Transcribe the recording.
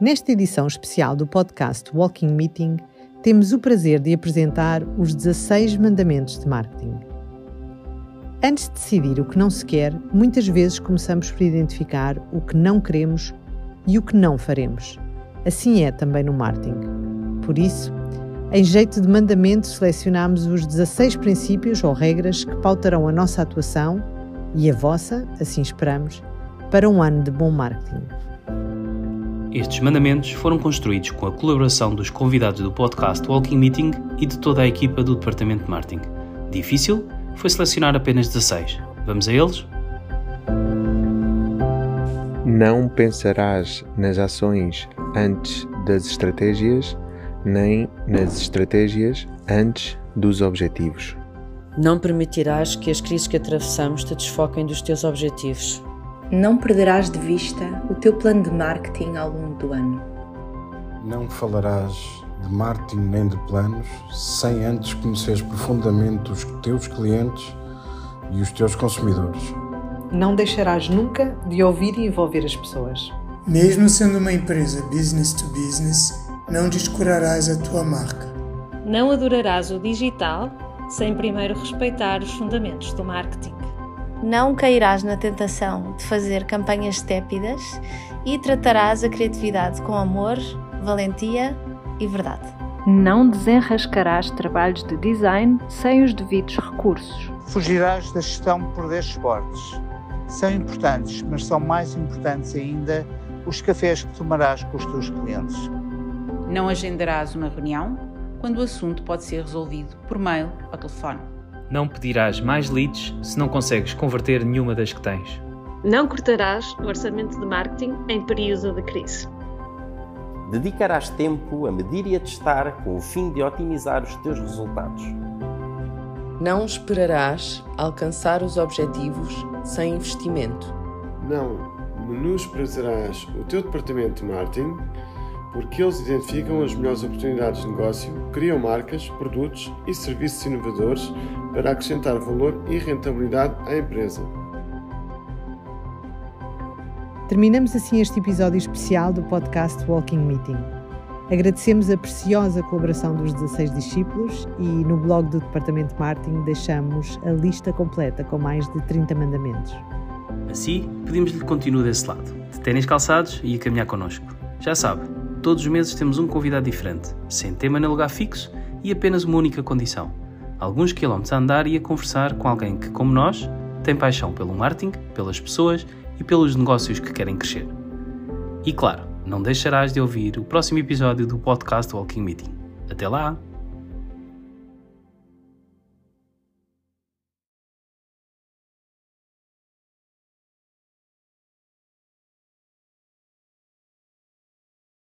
Nesta edição especial do podcast Walking Meeting, temos o prazer de apresentar os 16 mandamentos de marketing. Antes de decidir o que não se quer, muitas vezes começamos por identificar o que não queremos e o que não faremos. Assim é também no marketing. Por isso, em jeito de mandamento, selecionamos os 16 princípios ou regras que pautarão a nossa atuação e a vossa, assim esperamos, para um ano de bom marketing. Estes mandamentos foram construídos com a colaboração dos convidados do podcast Walking Meeting e de toda a equipa do Departamento de Marketing. Difícil foi selecionar apenas 16. Vamos a eles? Não pensarás nas ações antes das estratégias, nem nas estratégias antes dos objetivos. Não permitirás que as crises que atravessamos te desfoquem dos teus objetivos. Não perderás de vista o teu plano de marketing ao longo do ano. Não falarás de marketing nem de planos sem antes conheceres profundamente os teus clientes e os teus consumidores. Não deixarás nunca de ouvir e envolver as pessoas. Mesmo sendo uma empresa business to business, não descurarás a tua marca. Não adorarás o digital sem primeiro respeitar os fundamentos do marketing. Não cairás na tentação de fazer campanhas tépidas e tratarás a criatividade com amor, valentia e verdade. Não desenrascarás trabalhos de design sem os devidos recursos. Fugirás da gestão por desportos. São importantes, mas são mais importantes ainda os cafés que tomarás com os teus clientes. Não agendarás uma reunião quando o assunto pode ser resolvido por mail ou telefone. Não pedirás mais leads se não consegues converter nenhuma das que tens. Não cortarás o orçamento de marketing em período de crise. Dedicarás tempo a medir e a testar com o fim de otimizar os teus resultados. Não esperarás alcançar os objetivos sem investimento. Não menosprezarás o teu departamento de marketing porque eles identificam as melhores oportunidades de negócio, criam marcas, produtos e serviços inovadores para acrescentar valor e rentabilidade à empresa. Terminamos assim este episódio especial do podcast Walking Meeting. Agradecemos a preciosa colaboração dos 16 discípulos e no blog do Departamento de Marketing deixamos a lista completa com mais de 30 mandamentos. Assim, pedimos-lhe que continue desse lado, de ténis calçados e a caminhar connosco. Já sabe, todos os meses temos um convidado diferente, sem tema nem lugar fixo e apenas uma única condição: alguns quilómetros a andar e a conversar com alguém que, como nós, tem paixão pelo marketing, pelas pessoas e pelos negócios que querem crescer. E claro, não deixarás de ouvir o próximo episódio do podcast Walking Meeting. Até lá!